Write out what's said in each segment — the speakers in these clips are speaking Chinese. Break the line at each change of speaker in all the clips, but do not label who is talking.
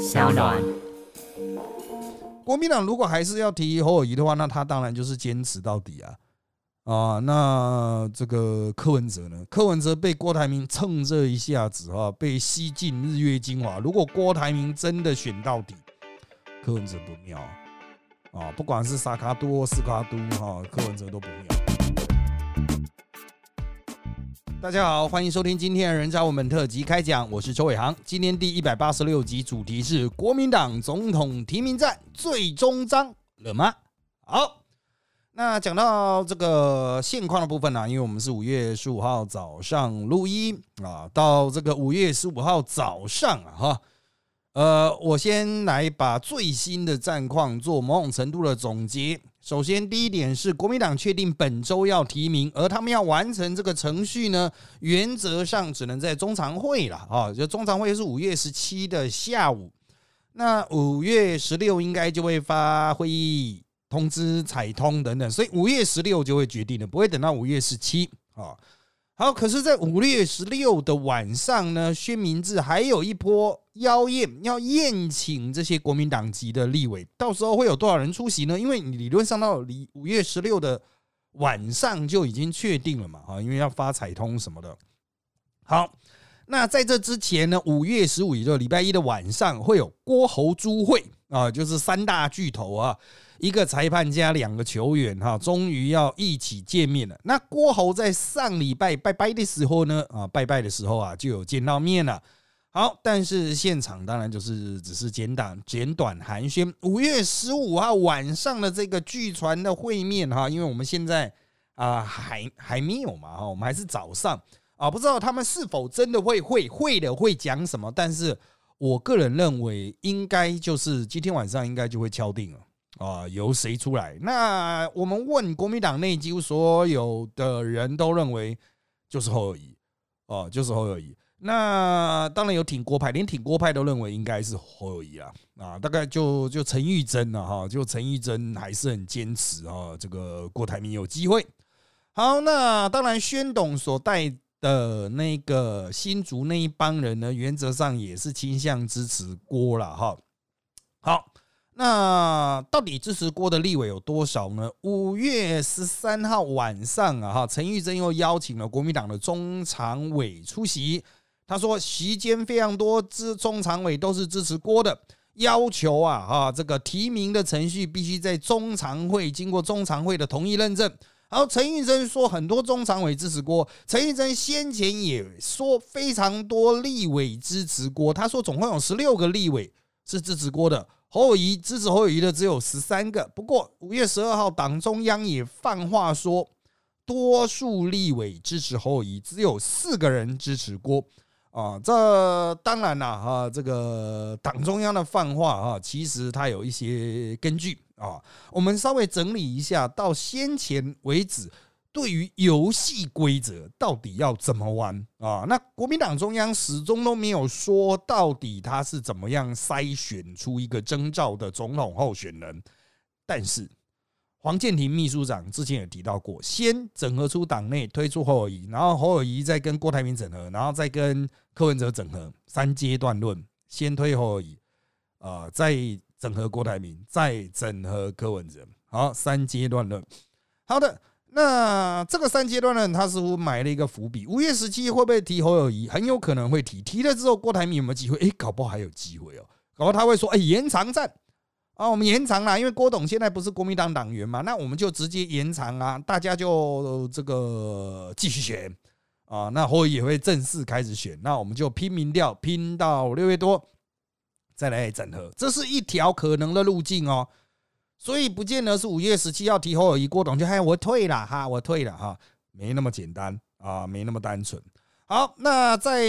小暖。
国民党如果还是要提侯友谊的话，那他当然就是坚持到底啊啊！那这个柯文哲呢？柯文哲被郭台铭蹭热一下子啊，被吸进日月精华。如果郭台铭真的选到底，柯文哲不妙啊！不管是萨卡多、斯卡都哈，柯文哲都不妙。大家好，欢迎收听今天的人渣我们特辑开讲，我是周伟航。今天第一百八十六集主题是国民党总统提名战最终章了吗？好，那讲到这个现况的部分呢，因为我们是五月十五号早上录音啊，到这个五月十五号早上啊，哈。呃，我先来把最新的战况做某种程度的总结。首先，第一点是国民党确定本周要提名，而他们要完成这个程序呢，原则上只能在中常会了啊。就中常会是五月十七的下午，那五月十六应该就会发会议通知、彩通等等，所以五月十六就会决定了，不会等到五月十七啊。好，可是，在五月十六的晚上呢，薛明志还有一波邀宴，要宴请这些国民党籍的立委，到时候会有多少人出席呢？因为你理论上到离五月十六的晚上就已经确定了嘛，哈，因为要发彩通什么的。好，那在这之前呢，五月十五，也就礼拜一的晚上，会有郭侯朱会啊，就是三大巨头啊。一个裁判加两个球员，哈，终于要一起见面了。那郭侯在上礼拜拜拜的时候呢，啊，拜拜的时候啊，就有见到面了。好，但是现场当然就是只是简短简短寒暄。五月十五号晚上的这个据传的会面，哈，因为我们现在啊还还没有嘛，哈，我们还是早上啊，不知道他们是否真的会会会的会讲什么。但是我个人认为，应该就是今天晚上应该就会敲定了。啊，由谁出来？那我们问国民党内几乎所有的人都认为就是侯友谊，哦，就是侯友谊。那当然有挺郭派，连挺郭派都认为应该是侯友谊啊。啊，大概就就陈玉珍了哈，就陈玉珍还是很坚持啊，这个郭台铭有机会。好，那当然宣董所带的那个新竹那一帮人呢，原则上也是倾向支持郭了哈。好。那到底支持郭的立委有多少呢？五月十三号晚上啊，哈，陈玉珍又邀请了国民党的中常委出席。他说，席间非常多支中常委都是支持郭的，要求啊，哈，这个提名的程序必须在中常会经过中常会的同意认证。然后陈玉珍说，很多中常委支持郭。陈玉珍先前也说，非常多立委支持郭。他说，总共有十六个立委是支持郭的。侯友谊支持侯友谊的只有十三个，不过五月十二号党中央也放话说，多数立委支持侯友谊，只有四个人支持郭啊。这当然了哈，这个党中央的放话啊，其实它有一些根据啊。我们稍微整理一下，到先前为止。对于游戏规则到底要怎么玩啊？那国民党中央始终都没有说到底他是怎么样筛选出一个征召的总统候选人。但是黄建庭秘书长之前也提到过，先整合出党内推出侯友谊，然后侯友谊再跟郭台铭整合，然后再跟柯文哲整合，三阶段论，先推侯友谊，呃，再整合郭台铭，再整合柯文哲，好，三阶段论。好的。那这个三阶段论，他似乎埋了一个伏笔。五月十七会不会提侯友谊？很有可能会提。提了之后，郭台铭有没有机会？哎，搞不好还有机会哦。搞不好他会说：“哎，延长战啊，我们延长啦，因为郭董现在不是国民党党员嘛，那我们就直接延长啊，大家就这个继续选啊。那侯友也会正式开始选，那我们就拼民调，拼到六月多再来整合，这是一条可能的路径哦。”所以不见得是五月十七要提侯友谊，郭董就嗨我退了哈，我退了哈，没那么简单啊，没那么单纯。好，那在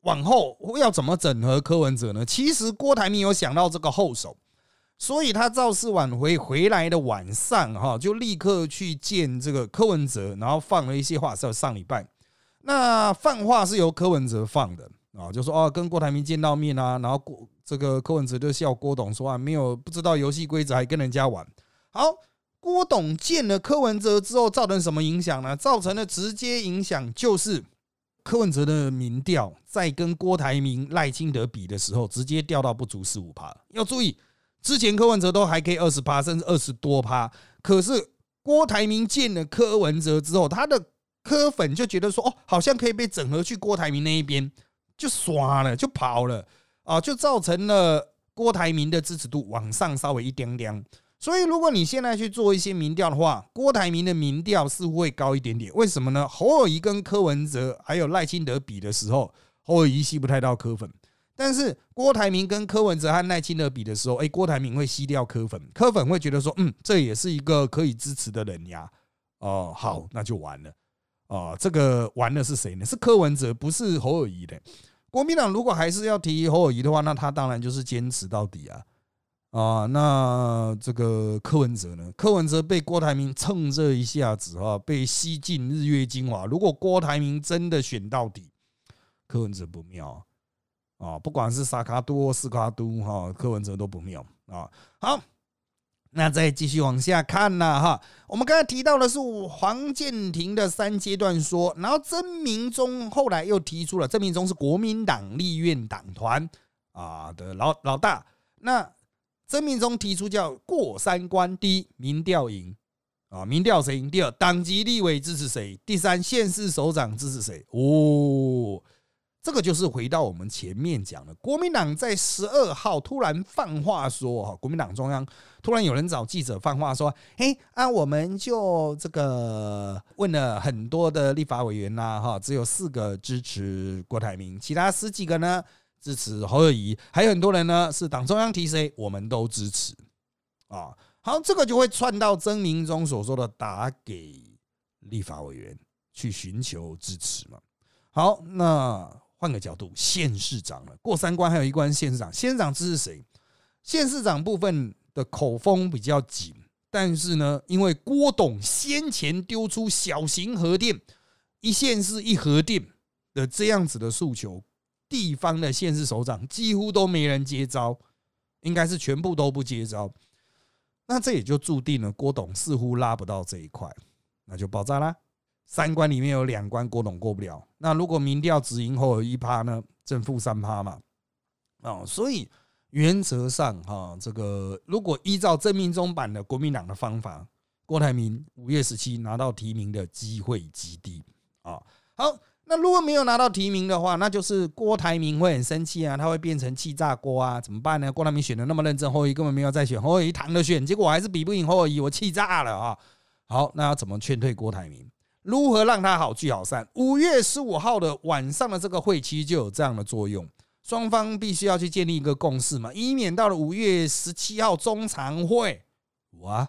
往后要怎么整合柯文哲呢？其实郭台铭有想到这个后手，所以他造势晚回回来的晚上哈，就立刻去见这个柯文哲，然后放了一些话，是上礼拜那放话是由柯文哲放的啊，就说啊跟郭台铭见到面啊，然后郭。这个柯文哲就笑郭董说啊，没有不知道游戏规则还跟人家玩。好，郭董见了柯文哲之后，造成什么影响呢？造成的直接影响就是柯文哲的民调在跟郭台铭、赖清德比的时候，直接掉到不足十五趴。要注意，之前柯文哲都还可以二十趴，甚至二十多趴，可是郭台铭见了柯文哲之后，他的柯粉就觉得说，哦，好像可以被整合去郭台铭那一边，就刷了，就跑了啊，就造成了郭台铭的支持度往上稍微一点点。所以，如果你现在去做一些民调的话，郭台铭的民调似乎会高一点点。为什么呢？侯友谊跟柯文哲还有赖清德比的时候，侯友谊吸不太到柯粉，但是郭台铭跟柯文哲和赖清德比的时候，哎，郭台铭会吸掉柯粉，柯粉会觉得说，嗯，这也是一个可以支持的人呀。哦，好，那就完了。哦，这个完了是谁呢？是柯文哲，不是侯友谊的。国民党如果还是要提侯友谊的话，那他当然就是坚持到底啊。啊，那这个柯文哲呢？柯文哲被郭台铭蹭这一下子啊，被吸进日月精华。如果郭台铭真的选到底，柯文哲不妙啊！不管是萨卡多、斯卡都哈，柯文哲都不妙啊。好，那再继续往下看呢哈。我们刚才提到的是黄建庭的三阶段说，然后曾明忠后来又提出了，曾明忠是国民党立院党团啊的老老大，那。曾明忠提出叫过三关：第一，民调赢啊，民调谁赢？第二，党籍立委支持谁？第三，县市首长支持谁？哦，这个就是回到我们前面讲的，国民党在十二号突然放话说，哈，国民党中央突然有人找记者放话说，嘿，啊，我们就这个问了很多的立法委员呐，哈，只有四个支持郭台铭，其他十几个呢？支持侯友谊，还有很多人呢，是党中央提谁，我们都支持啊。好，这个就会串到曾明忠所说的打给立法委员去寻求支持嘛。好，那换个角度，县市长了，过三关还有一关，县市长，县市长支持谁？县市长部分的口风比较紧，但是呢，因为郭董先前丢出小型核电一县市一核电的这样子的诉求。地方的县市首长几乎都没人接招，应该是全部都不接招。那这也就注定了郭董似乎拉不到这一块，那就爆炸啦。三关里面有两关郭董过不了，那如果民调只赢后有一趴呢？正负三趴嘛。哦，所以原则上哈，这个如果依照正命中版的国民党的方法，郭台铭五月十七拿到提名的机会极低啊。好。那如果没有拿到提名的话，那就是郭台铭会很生气啊，他会变成气炸锅啊，怎么办呢？郭台铭选的那么认真，侯友根本没有再选，侯友宜躺着选，结果我还是比不赢侯友宜，我气炸了啊！好，那要怎么劝退郭台铭？如何让他好聚好散？五月十五号的晚上的这个会期就有这样的作用，双方必须要去建立一个共识嘛，以免到了五月十七号中常会，哇，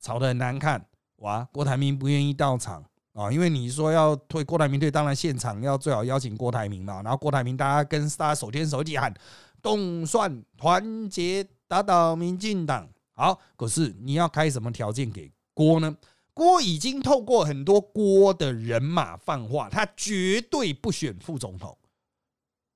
吵得很难看，哇，郭台铭不愿意到场。啊，因为你说要退郭台铭退，当然现场要最好邀请郭台铭嘛。然后郭台铭大家跟大家手牵手一起喊“动算团结打倒民进党”。好，可是你要开什么条件给郭呢？郭已经透过很多郭的人马放话，他绝对不选副总统。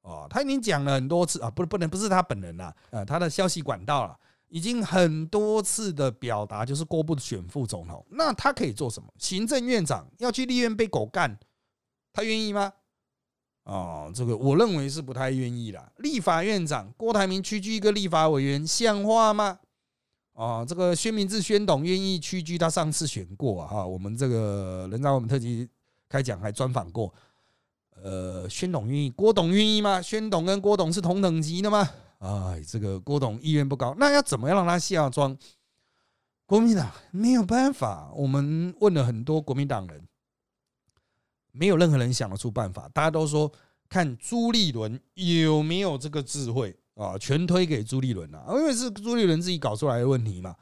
哦，他已经讲了很多次啊，不是不能不是他本人啦，呃，他的消息管道了。已经很多次的表达，就是郭不选副总统，那他可以做什么？行政院长要去立院被狗干，他愿意吗？哦，这个我认为是不太愿意的。立法院长郭台铭区区一个立法委员，像话吗？哦，这个宣明志宣董愿意屈居，他上次选过啊，我们这个人在我们特辑开讲还专访过，呃，宣董愿意，郭董愿意吗？宣董跟郭董是同等级的吗？哎，这个郭董意愿不高，那要怎么样让他下庄？国民党没有办法，我们问了很多国民党人，没有任何人想得出办法。大家都说看朱立伦有没有这个智慧啊，全推给朱立伦啊，因为是朱立伦自己搞出来的问题嘛。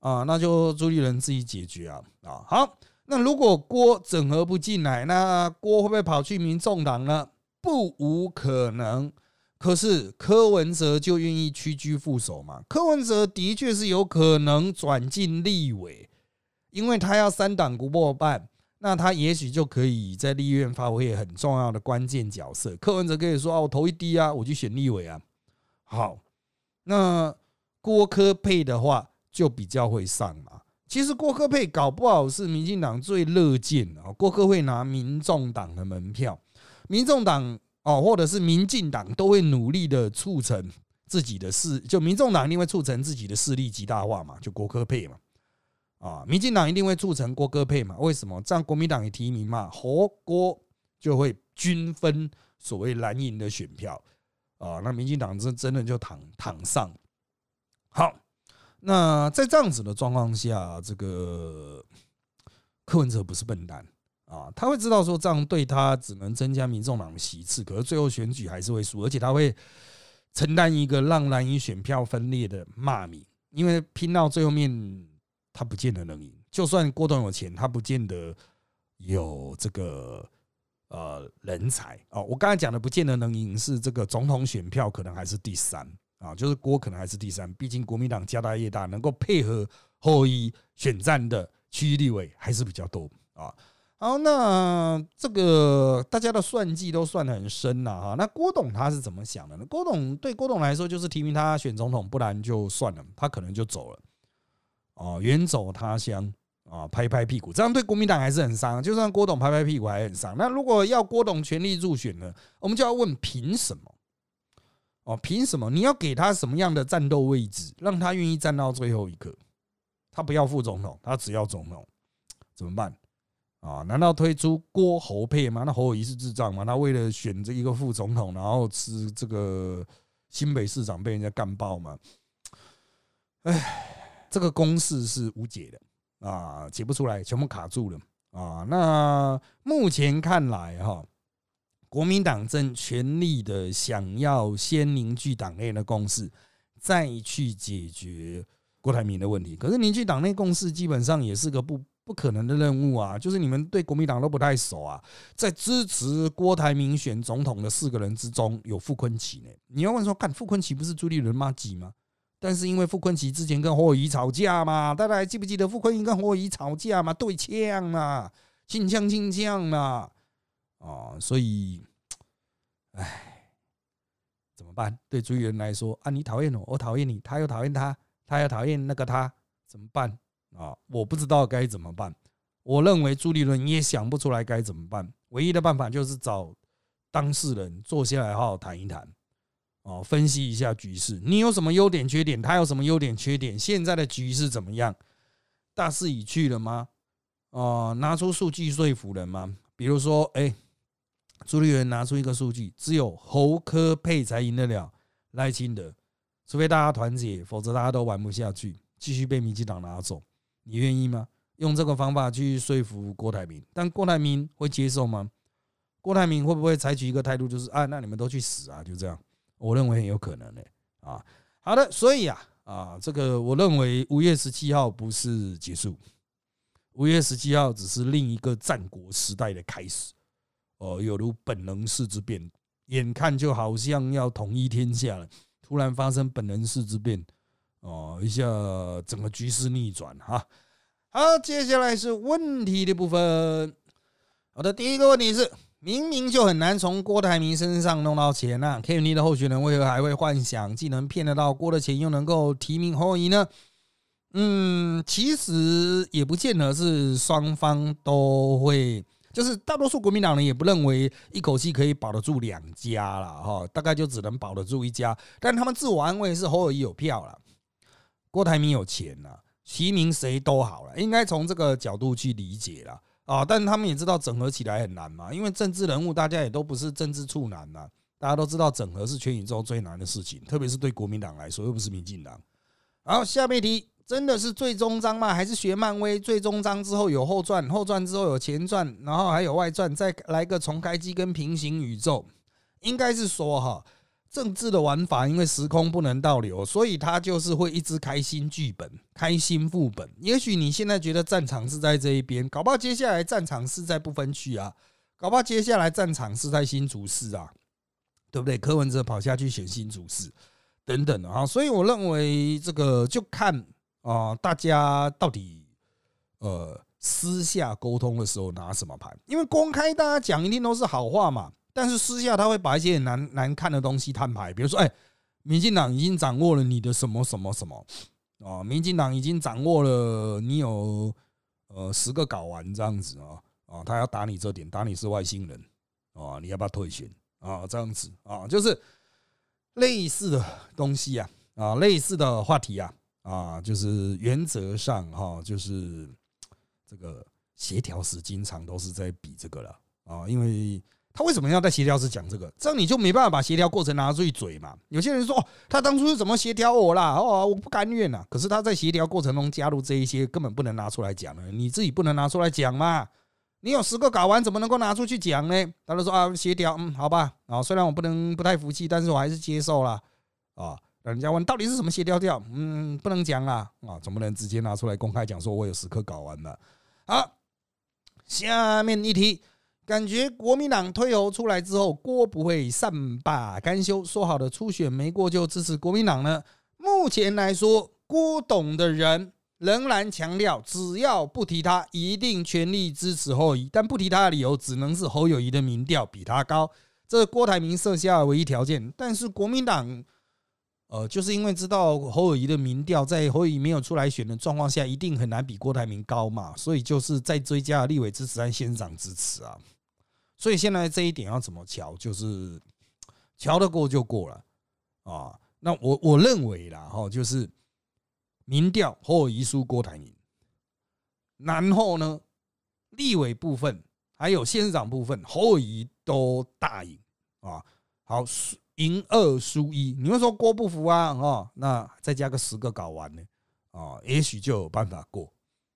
啊，那就朱立伦自己解决啊。啊，好，那如果郭整合不进来，那郭会不会跑去民众党呢？不无可能。可是柯文哲就愿意屈居副手嘛？柯文哲的确是有可能转进立委，因为他要三党不过半，那他也许就可以在立院发挥很重要的关键角色。柯文哲可以说：“啊，我投一低啊，我去选立委啊。”好，那郭科配的话就比较会上嘛。其实郭科配搞不好是民进党最乐见的，郭科会拿民众党的门票。民众党哦，或者是民进党都会努力的促成自己的势，就民众党一定会促成自己的势力极大化嘛，就郭科配嘛。啊，民进党一定会促成郭科配嘛？为什么？这样国民党也提名嘛，侯郭就会均分所谓蓝营的选票啊。那民进党真真的就躺躺上。好，那在这样子的状况下，这个柯文哲不是笨蛋啊，他会知道说这样对他只能增加民众党的席次，可是最后选举还是会输，而且他会承担一个让蓝营选票分裂的骂名，因为拼到最后面。他不见得能赢，就算郭董有钱，他不见得有这个呃人才哦。我刚才讲的不见得能赢，是这个总统选票可能还是第三啊，就是郭可能还是第三。毕竟国民党家大业大，能够配合后裔选战的区域立委还是比较多啊。好，那这个大家的算计都算得很深了哈。那郭董他是怎么想的呢？郭董对郭董来说就是提名他选总统，不然就算了，他可能就走了。哦，远走他乡啊，拍拍屁股，这样对国民党还是很伤。就算郭董拍拍屁股还很伤。那如果要郭董全力入选呢？我们就要问凭什么？哦，凭什么？你要给他什么样的战斗位置，让他愿意站到最后一刻？他不要副总统，他只要总统，怎么办？啊？难道推出郭侯配吗？那侯友谊是智障吗？他为了选这一个副总统，然后吃这个新北市长被人家干爆吗？哎。这个公式是无解的啊，解不出来，全部卡住了啊。那目前看来哈，国民党正全力的想要先凝聚党内的共识，再去解决郭台铭的问题。可是凝聚党内共识基本上也是个不不可能的任务啊。就是你们对国民党都不太熟啊，在支持郭台铭选总统的四个人之中，有傅昆奇呢。你要问说，看傅昆奇不是朱立伦妈几吗？但是因为傅昆萁之前跟侯友谊吵架嘛，大家还记不记得傅昆萁跟侯友谊吵架嘛？对呛嘛，近呛亲呛嘛，啊，所以，唉，怎么办？对朱立伦来说啊，你讨厌我，我讨厌你，他又讨厌他，他又讨厌那个他，怎么办啊？我不知道该怎么办。我认为朱立伦也想不出来该怎么办，唯一的办法就是找当事人坐下来好好谈一谈。哦，分析一下局势，你有什么优点缺点？他有什么优点缺点？现在的局势怎么样？大势已去了吗？哦，拿出数据说服人吗？比如说，哎，朱立伦拿出一个数据，只有侯科配才赢得了赖清德，除非大家团结，否则大家都玩不下去，继续被民进党拿走。你愿意吗？用这个方法去说服郭台铭？但郭台铭会接受吗？郭台铭会不会采取一个态度，就是啊，那你们都去死啊，就这样？我认为很有可能的啊，好的，所以啊啊，这个我认为五月十七号不是结束，五月十七号只是另一个战国时代的开始。哦，有如本能式之变，眼看就好像要统一天下了，突然发生本能式之变，哦，一下整个局势逆转哈。好，接下来是问题的部分。好的，第一个问题是。明明就很难从郭台铭身上弄到钱啊，K N 的候选人为何还会幻想既能骗得到郭的钱，又能够提名侯友呢？嗯，其实也不见得是双方都会，就是大多数国民党人也不认为一口气可以保得住两家了哈，大概就只能保得住一家，但他们自我安慰是侯友谊有票了，郭台铭有钱了，提名谁都好了，应该从这个角度去理解了。啊！但他们也知道整合起来很难嘛，因为政治人物大家也都不是政治处男呐。大家都知道整合是全宇宙最难的事情，特别是对国民党来说，又不是民进党。好，下面一题真的是最终章吗？还是学漫威最终章之后有后传，后传之后有前传，然后还有外传，再来个重开机跟平行宇宙？应该是说哈。政治的玩法，因为时空不能倒流，所以他就是会一直开新剧本、开新副本。也许你现在觉得战场是在这一边，搞不好接下来战场是在不分区啊，搞不好接下来战场是在新竹市啊，对不对？柯文哲跑下去选新竹市等等啊，所以我认为这个就看啊，大家到底呃私下沟通的时候拿什么牌，因为公开大家讲一定都是好话嘛。但是私下他会把一些难难看的东西摊牌，比如说，哎，民进党已经掌握了你的什么什么什么啊？民进党已经掌握了你有呃十个睾丸这样子啊啊，他要打你这点，打你是外星人啊，你要不要退选啊？这样子啊，就是类似的东西啊，啊，类似的话题啊，啊，就是原则上哈，就是这个协调时经常都是在比这个了啊，因为。他为什么要在协调时讲这个？这样你就没办法把协调过程拿出去嘴嘛。有些人说哦，他当初是怎么协调我啦？哦，我不甘愿呐。可是他在协调过程中加入这一些，根本不能拿出来讲了。你自己不能拿出来讲嘛？你有十个搞完，怎么能够拿出去讲呢？他就说啊，协调，嗯，好吧。啊，虽然我不能不太服气，但是我还是接受了。啊，人家问到底是什么协调掉？嗯，不能讲啦。啊，总不能直接拿出来公开讲，说我有十颗搞完了。好，下面一题。感觉国民党推侯出来之后，郭不会善罢甘休，说好的初选没过就支持国民党呢？目前来说，郭董的人仍然强调，只要不提他，一定全力支持侯友谊。但不提他的理由，只能是侯友谊的民调比他高，这是郭台铭设下的唯一条件。但是国民党，呃，就是因为知道侯友谊的民调在侯友谊没有出来选的状况下，一定很难比郭台铭高嘛，所以就是在追加立委支持和县长支持啊。所以现在这一点要怎么瞧？就是瞧得过就过了啊。那我我认为啦，哈，就是民调或遗书郭台铭，然后呢，立委部分还有县长部分，侯乙都大赢啊。好，赢二输一，你们说郭不服啊？哈，那再加个十个搞完呢啊，也许就有办法过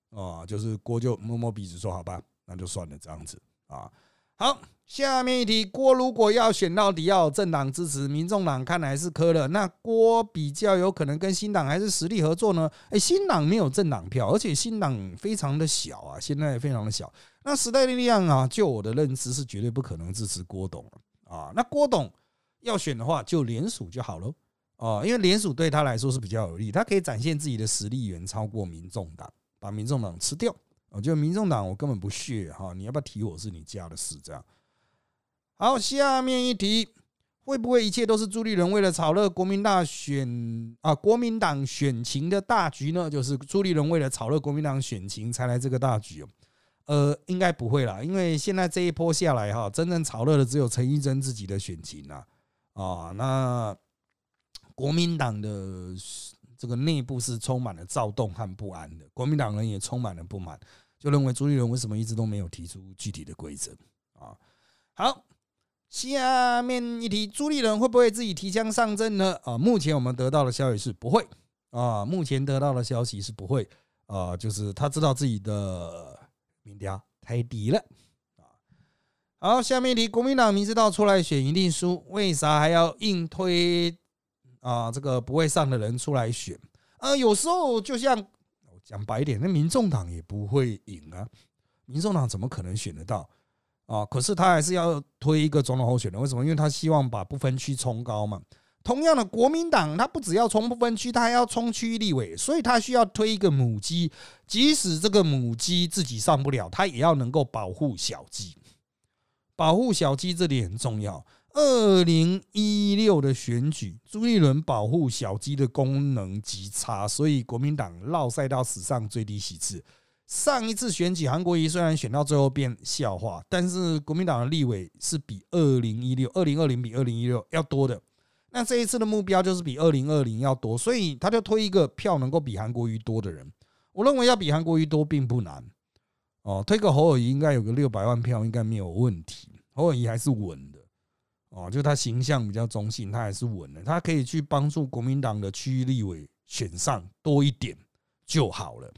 啊。就是郭就摸摸鼻子说好吧，那就算了这样子啊。好，下面一题，郭如果要选到底，要政党支持，民众党看来是磕了。那郭比较有可能跟新党还是实力合作呢？哎，新党没有政党票，而且新党非常的小啊，现在非常的小。那时代力量啊，就我的认知是绝对不可能支持郭董啊。那郭董要选的话，就联署就好了啊，因为联署对他来说是比较有利，他可以展现自己的实力远超过民众党，把民众党吃掉。我觉得民众党我根本不屑哈，你要不要提我是你家的事这样。好，下面一题，会不会一切都是朱立伦为了炒热国民大选啊？国民党选情的大局呢？就是朱立伦为了炒热国民党选情才来这个大局哦。呃，应该不会啦，因为现在这一波下来哈，真正炒热的只有陈玉珍自己的选情呐啊。那国民党的这个内部是充满了躁动和不安的，国民党人也充满了不满。就认为朱立伦为什么一直都没有提出具体的规则啊？好，下面一题，朱立伦会不会自己提枪上阵呢？啊，目前我们得到的消息是不会啊，目前得到的消息是不会啊，就是他知道自己的民调太低了啊。好，下面一题，国民党明知道出来选一定输，为啥还要硬推啊？这个不会上的人出来选啊？有时候就像。讲白一点，那民众党也不会赢啊！民众党怎么可能选得到啊？可是他还是要推一个总统候选人，为什么？因为他希望把不分区冲高嘛。同样的，国民党他不只要冲不分区，他还要冲区立委，所以他需要推一个母鸡，即使这个母鸡自己上不了，他也要能够保护小鸡。保护小鸡这点很重要。二零一六的选举，朱立伦保护小鸡的功能极差，所以国民党落赛到史上最低席次。上一次选举，韩国瑜虽然选到最后变笑话，但是国民党的立委是比二零一六、二零二零比二零一六要多的。那这一次的目标就是比二零二零要多，所以他就推一个票能够比韩国瑜多的人。我认为要比韩国瑜多并不难哦，推个侯友谊应该有个六百万票应该没有问题，侯友谊还是稳的。哦，就他形象比较中性，他还是稳的，他可以去帮助国民党的区域立委选上多一点就好了。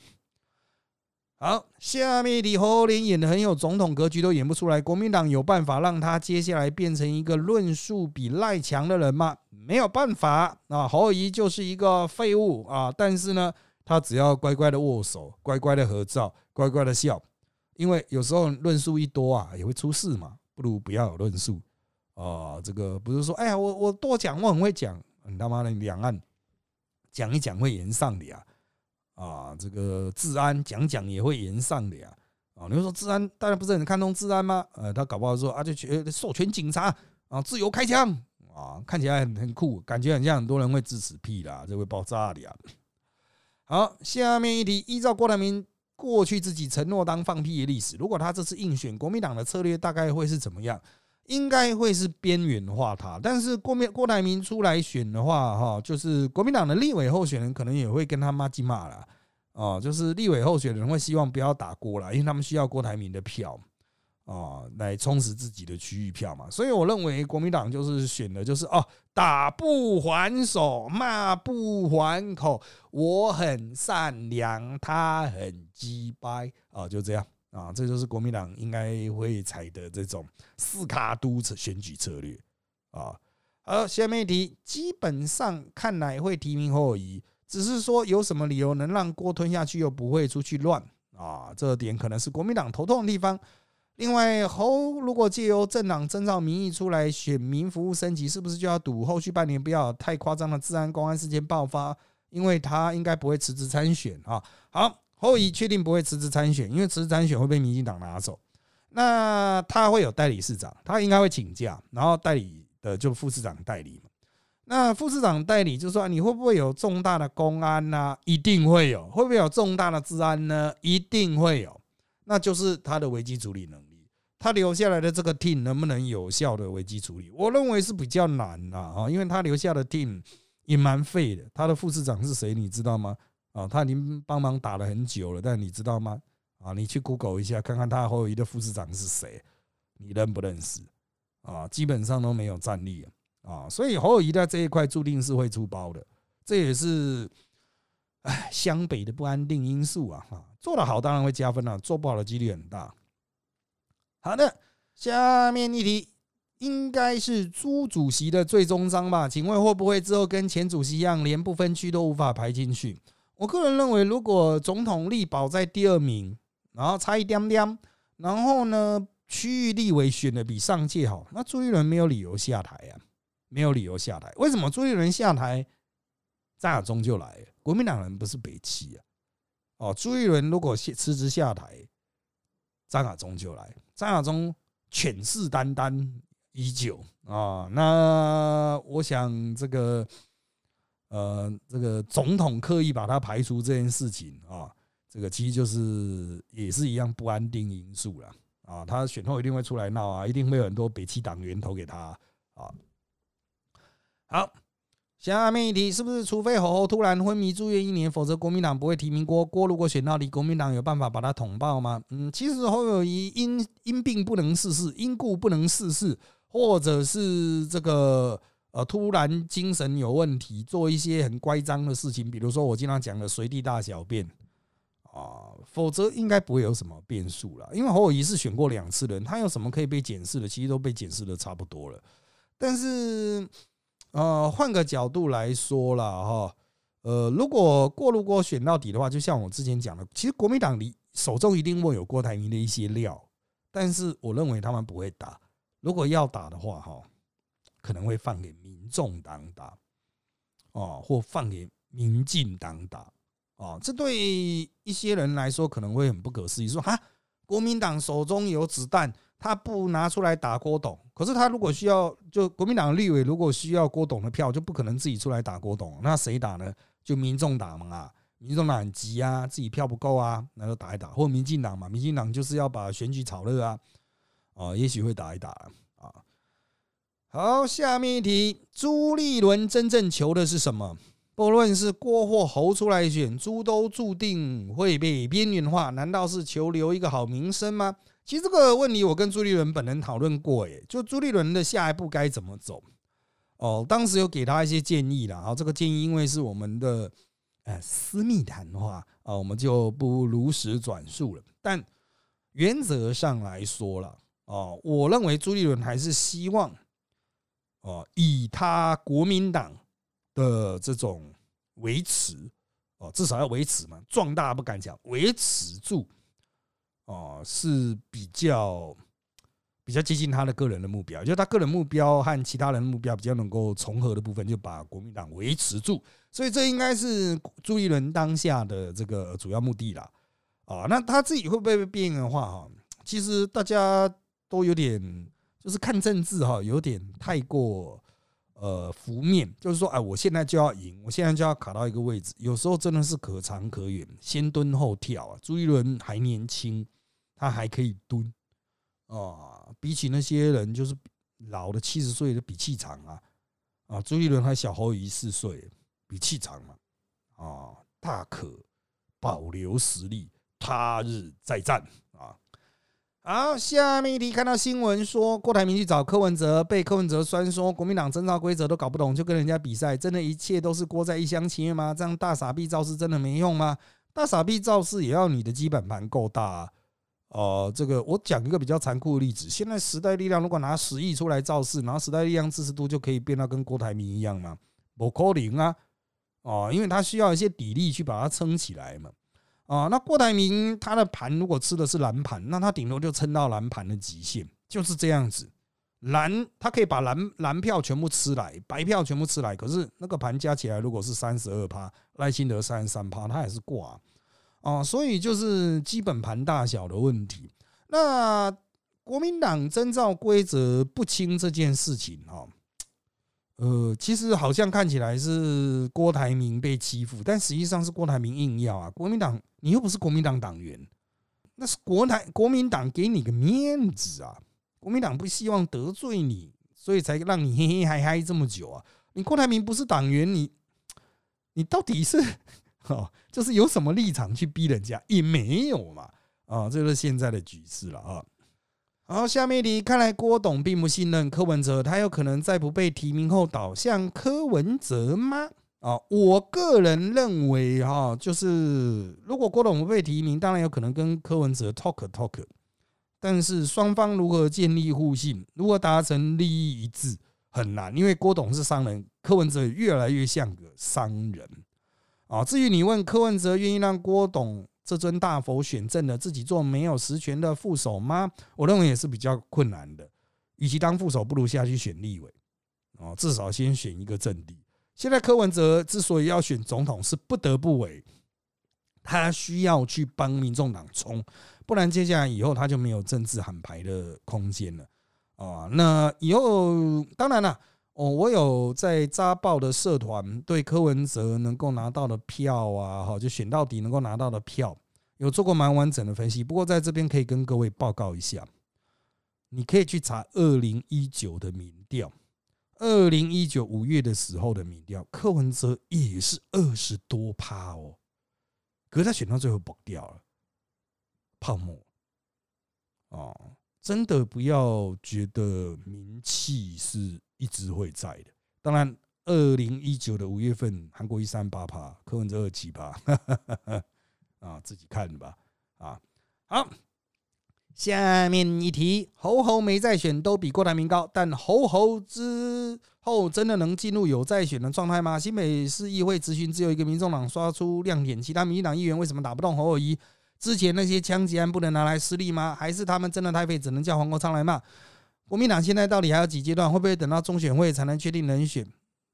好，下面李侯林演的很有总统格局都演不出来，国民党有办法让他接下来变成一个论述比赖强的人吗？没有办法啊，侯友谊就是一个废物啊！但是呢，他只要乖乖的握手，乖乖的合照，乖乖的笑，因为有时候论述一多啊，也会出事嘛，不如不要有论述。啊，这个不是说，哎呀，我我多讲，我很会讲，你他妈的两岸讲一讲会延上的呀，啊，这个治安讲讲也会延上的呀，啊，你说治安大家不是很看重治安吗？呃，他搞不好说啊，就授权警察啊自由开枪啊，看起来很很酷，感觉很像很多人会支持屁啦，这会爆炸的呀。好，下面一题，依照郭台铭过去自己承诺当放屁的历史，如果他这次应选，国民党的策略大概会是怎么样？应该会是边缘化他。但是郭面郭台铭出来选的话，哈，就是国民党的立委候选人可能也会跟他骂鸡骂了，哦，就是立委候选人会希望不要打郭了，因为他们需要郭台铭的票。哦，来充实自己的区域票嘛，所以我认为国民党就是选的，就是哦，打不还手，骂不还口，我很善良，他很鸡掰啊，就这样啊，这就是国民党应该会采的这种四卡都选举策略啊。而下面一题，基本上看来会提名侯友谊，只是说有什么理由能让锅吞下去又不会出去乱啊？这点可能是国民党头痛的地方。另外，侯如果借由政党征召民意出来，选民服务升级，是不是就要赌后续半年不要太夸张的治安公安事件爆发？因为他应该不会辞职参选啊。好，侯乙确定不会辞职参选，因为辞职参选会被民进党拿走。那他会有代理市长，他应该会请假，然后代理的就副市长代理嘛。那副市长代理就说你会不会有重大的公安呢？一定会有。会不会有重大的治安呢？一定会有。那就是他的危机处理能力，他留下来的这个 team 能不能有效的危机处理？我认为是比较难的啊，因为他留下的 team 也蛮废的。他的副市长是谁？你知道吗？啊，他已经帮忙打了很久了，但你知道吗？啊，你去 Google 一下，看看他后一的副市长是谁，你认不认识？啊，基本上都没有战力啊，所以侯友谊在这一块注定是会出包的，这也是。哎，湘北的不安定因素啊，哈，做得好当然会加分了，做不好的几率很大。好的，下面一题应该是朱主席的最终章吧？请问会不会之后跟前主席一样，连不分区都无法排进去？我个人认为，如果总统力保在第二名，然后差一点点，然后呢，区域立委选的比上届好，那朱立伦没有理由下台啊，没有理由下台。为什么朱立伦下台，张亚中就来了？国民党人不是北齐啊！哦，朱立伦如果辞职下台，张亚中就来。张亚中犬视眈眈已久啊！那我想这个呃，这个总统刻意把他排除这件事情啊，这个其实就是也是一样不安定因素了啊！他选后一定会出来闹啊，一定会有很多北齐党员投给他啊。好。下面一题是不是？除非侯侯突然昏迷住院一年，否则国民党不会提名郭郭。如果选到底，国民党有办法把他捅爆吗？嗯，其实侯友谊因因病不能逝世，因故不能逝世，或者是这个呃突然精神有问题，做一些很乖张的事情，比如说我经常讲的随地大小便啊，否则应该不会有什么变数了。因为侯友谊是选过两次人，他有什么可以被检视的？其实都被检视的差不多了，但是。呃，换个角度来说了哈，呃，如果过路过选到底的话，就像我之前讲的，其实国民党里手中一定会有郭台铭的一些料，但是我认为他们不会打。如果要打的话，哈，可能会放给民众党打，哦，或放给民进党打，哦，这对一些人来说可能会很不可思议，说哈，国民党手中有子弹。他不拿出来打郭董，可是他如果需要，就国民党立委如果需要郭董的票，就不可能自己出来打郭董，那谁打呢？就民众打嘛啊，民众党很急啊，自己票不够啊，那就打一打，或民进党嘛，民进党就是要把选举炒热啊，哦，也许会打一打。好，下面一题，朱立伦真正求的是什么？不论是郭或侯出来选，朱都注定会被边缘化，难道是求留一个好名声吗？其实这个问题我跟朱立伦本人讨论过，诶，就朱立伦的下一步该怎么走？哦，当时有给他一些建议了，啊，这个建议因为是我们的呃私密谈话啊，我们就不如实转述了。但原则上来说了，哦，我认为朱立伦还是希望哦，以他国民党的这种维持，哦，至少要维持嘛，壮大不敢讲，维持住。哦，是比较比较接近他的个人的目标，就他个人目标和其他人的目标比较能够重合的部分，就把国民党维持住。所以这应该是朱一伦当下的这个主要目的啦。啊，那他自己会不会变的话哈？其实大家都有点就是看政治哈，有点太过呃浮面，就是说，哎，我现在就要赢，我现在就要卡到一个位置，有时候真的是可长可远，先蹲后跳啊。朱一伦还年轻。他还可以蹲啊，比起那些人，就是老的七十岁的比气长啊，啊，朱一伦还小侯一四岁，比气长嘛，啊，大可保留实力，他日再战。好，下面一题，看到新闻说郭台铭去找柯文哲，被柯文哲酸说国民党征召规则都搞不懂，就跟人家比赛，真的一切都是郭在一厢情愿吗？这样大傻逼造势真的没用吗？大傻逼造势也要你的基本盘够大啊！哦，这个我讲一个比较残酷的例子，现在时代力量如果拿十亿出来造势，然后时代力量支持度就可以变到跟郭台铭一样吗？不可能啊！哦，因为他需要一些底力去把它撑起来嘛。啊，那郭台铭他的盘如果吃的是蓝盘，那他顶多就撑到蓝盘的极限，就是这样子。蓝他可以把蓝蓝票全部吃来，白票全部吃来，可是那个盘加起来如果是三十二趴，赖清德三十三趴，他也是挂啊。所以就是基本盘大小的问题。那国民党征召规则不清这件事情，哈。呃，其实好像看起来是郭台铭被欺负，但实际上是郭台铭硬要啊。国民党，你又不是国民党党员，那是国台国民党给你个面子啊。国民党不希望得罪你，所以才让你嘿嘿嗨嗨这么久啊。你郭台铭不是党员，你你到底是哦，就是有什么立场去逼人家也没有嘛啊，这是现在的局势了啊。好，下面一题，看来郭董并不信任柯文哲，他有可能在不被提名后倒向柯文哲吗？啊，我个人认为哈，就是如果郭董不被提名，当然有可能跟柯文哲 talk talk，但是双方如何建立互信，如何达成利益一致，很难，因为郭董是商人，柯文哲越来越像个商人啊。至于你问柯文哲愿意让郭董？这尊大佛选正的自己做没有实权的副手吗？我认为也是比较困难的。与其当副手，不如下去选立委哦，至少先选一个阵地。现在柯文哲之所以要选总统，是不得不为，他需要去帮民众党冲，不然接下来以后他就没有政治喊牌的空间了啊。那以后当然了。哦，我有在扎报的社团对柯文哲能够拿到的票啊，哈，就选到底能够拿到的票，有做过蛮完整的分析。不过在这边可以跟各位报告一下，你可以去查二零一九的民调，二零一九五月的时候的民调，柯文哲也是二十多趴哦，可是他选到最后崩掉了，泡沫，哦。真的不要觉得名气是一直会在的。当然，二零一九的五月份，韩国一三八趴，柯文哲二七趴，啊，自己看吧。啊，好，下面一题，侯侯没在选都比郭台铭高，但侯侯之后真的能进入有在选的状态吗？新北市议会咨询只有一个民众党刷出亮点，其他民进党议员为什么打不动侯友谊？之前那些枪击案不能拿来施力吗？还是他们真的太废，只能叫黄国昌来骂？国民党现在到底还有几阶段？会不会等到中选会才能确定人选？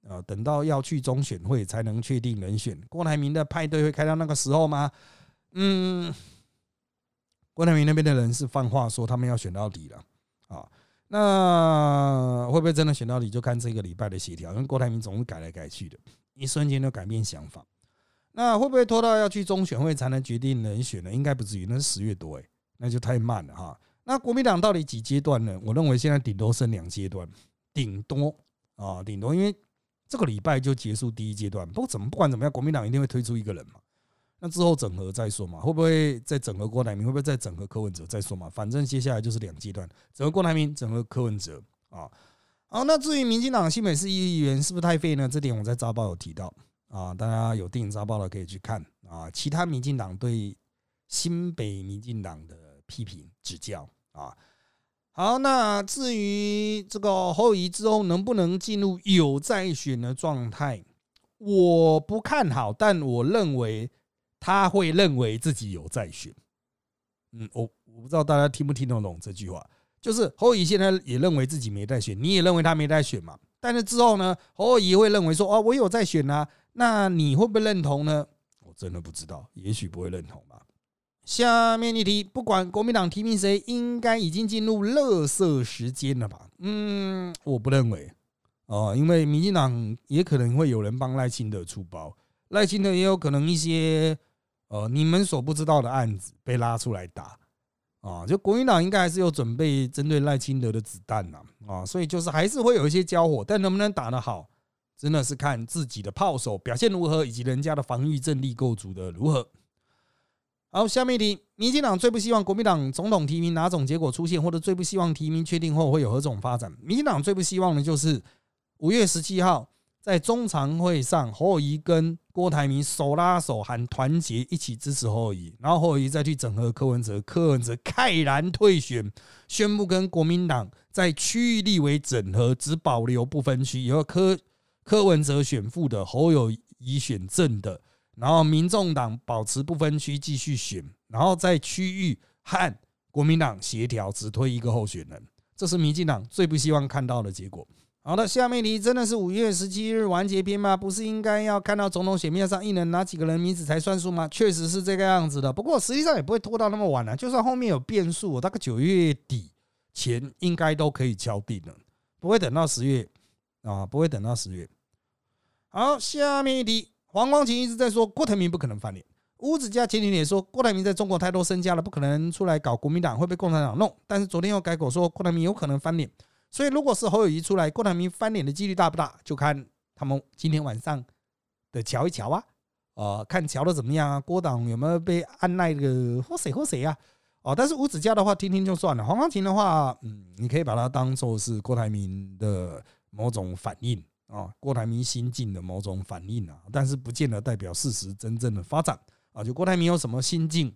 啊，等到要去中选会才能确定人选？郭台铭的派对会开到那个时候吗？嗯，郭台铭那边的人是放话说他们要选到底了啊，那会不会真的选到底？就看这个礼拜的协调，因为郭台铭总是改来改去的，一瞬间就改变想法。那会不会拖到要去中选会才能决定人选呢？应该不至于，那是十月多哎，那就太慢了哈。那国民党到底几阶段呢？我认为现在顶多剩两阶段，顶多啊，顶多，因为这个礼拜就结束第一阶段。不过怎么不管怎么样，国民党一定会推出一个人嘛。那之后整合再说嘛，会不会再整合郭台铭？会不会再整合柯文哲再说嘛？反正接下来就是两阶段，整合郭台铭，整合柯文哲啊。好，那至于民进党新北市议员是不是太废呢？这点我在早报有提到。啊，大家有电影早报的可以去看啊。其他民进党对新北民进党的批评指教啊。好，那至于这个侯友之后能不能进入有在选的状态，我不看好，但我认为他会认为自己有在选。嗯，我我不知道大家听不听得懂这句话，就是侯乙现在也认为自己没在选，你也认为他没在选嘛？但是之后呢，侯友会认为说，哦，我有在选啊。那你会不会认同呢？我真的不知道，也许不会认同吧。下面一题，不管国民党提名谁，应该已经进入乐色时间了吧？嗯，我不认为哦，因为民进党也可能会有人帮赖清德出包，赖清德也有可能一些呃你们所不知道的案子被拉出来打啊，就国民党应该还是有准备针对赖清德的子弹呐啊，所以就是还是会有一些交火，但能不能打得好，真的是看自己的炮手表现如何，以及人家的防御阵力构筑的如何。好，下面一题，民进党最不希望国民党总统提名哪种结果出现，或者最不希望提名确定后会有何种发展？民进党最不希望的就是五月十七号在中常会上，侯友谊跟郭台铭手拉手喊团结，一起支持侯友谊，然后侯友谊再去整合柯文哲，柯文哲慨然退选，宣布跟国民党在区域立委整合，只保留不分区，以后柯柯文哲选副的，侯友谊选正的。然后民众党保持不分区继续选，然后在区域和国民党协调，只推一个候选人，这是民进党最不希望看到的结果。好的，下面题真的是五月十七日完结篇吗？不是应该要看到总统选面上一人哪几个人名字才算数吗？确实是这个样子的，不过实际上也不会拖到那么晚了。就算后面有变数，大概九月底前应该都可以敲定了，不会等到十月啊，不会等到十月。好，下面一题。黄光琴一直在说郭台铭不可能翻脸，吴子嘉前几天也说郭台铭在中国太多身家了，不可能出来搞国民党，会被共产党弄。但是昨天又改口说郭台铭有可能翻脸，所以如果是侯友谊出来，郭台铭翻脸的几率大不大？就看他们今天晚上的瞧一瞧啊，呃，看瞧的怎么样啊？郭党有没有被按耐个喝谁喝谁啊？哦，但是吴子嘉的话听听就算了，黄光琴的话，嗯，你可以把它当做是郭台铭的某种反应。啊，郭台铭心境的某种反应啊，但是不见得代表事实真正的发展啊。就郭台铭有什么心境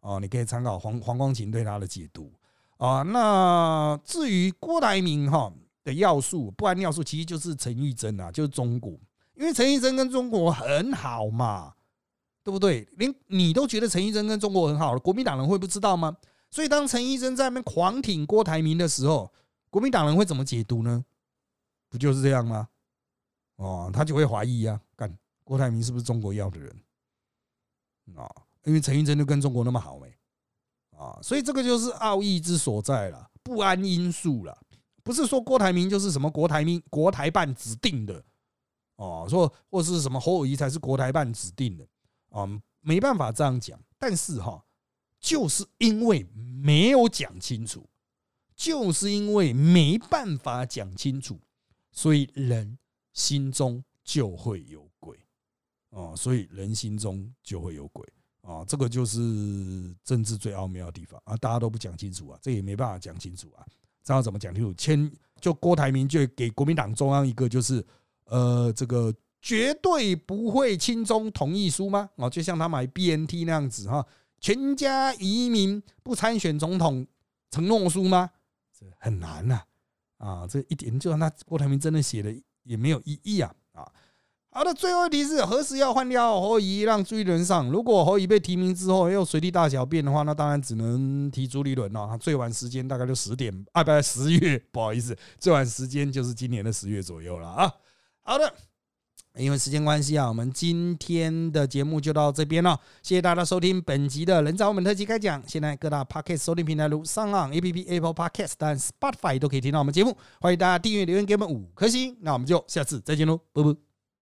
啊，你可以参考黄黄光琴对他的解读啊。那至于郭台铭哈的要素，不安要素其实就是陈玉珍啊，就是中国，因为陈玉珍跟中国很好嘛，对不对？连你都觉得陈玉珍跟中国很好了，国民党人会不知道吗？所以当陈玉珍在那边狂挺郭台铭的时候，国民党人会怎么解读呢？不就是这样吗？哦，他就会怀疑啊，干郭台铭是不是中国要的人啊？因为陈玉珍就跟中国那么好没啊，所以这个就是奥义之所在了，不安因素了。不是说郭台铭就是什么国台民国台办指定的哦，说或是什么侯友谊才是国台办指定的啊，没办法这样讲。但是哈，就是因为没有讲清楚，就是因为没办法讲清楚，所以人。心中就会有鬼啊，所以人心中就会有鬼啊，这个就是政治最奥妙的地方啊，大家都不讲清楚啊，这也没办法讲清楚啊，这样怎么讲清楚？签就郭台铭就给国民党中央一个就是呃，这个绝对不会亲中同意书吗？哦，就像他买 BNT 那样子哈，全家移民不参选总统承诺书吗？这很难呐啊，这一点就让他郭台铭真的写了。也没有意义啊啊！好的，最后一题是何时要换掉侯乙让朱立伦上？如果侯乙被提名之后又随地大小便的话，那当然只能提朱立伦了。最晚时间大概就十点，啊，不，十月，不好意思，最晚时间就是今年的十月左右了啊。好的，因为时间关系啊，我们今天的节目就到这边了。谢谢大家收听本集的人造我们特辑开讲。现在各大 Podcast 收听平台如上岸 APP、Apple Podcast、但 Spotify 都可以听到我们节目。欢迎大家订阅、留言给我们五颗星。那我们就下次再见喽，拜拜。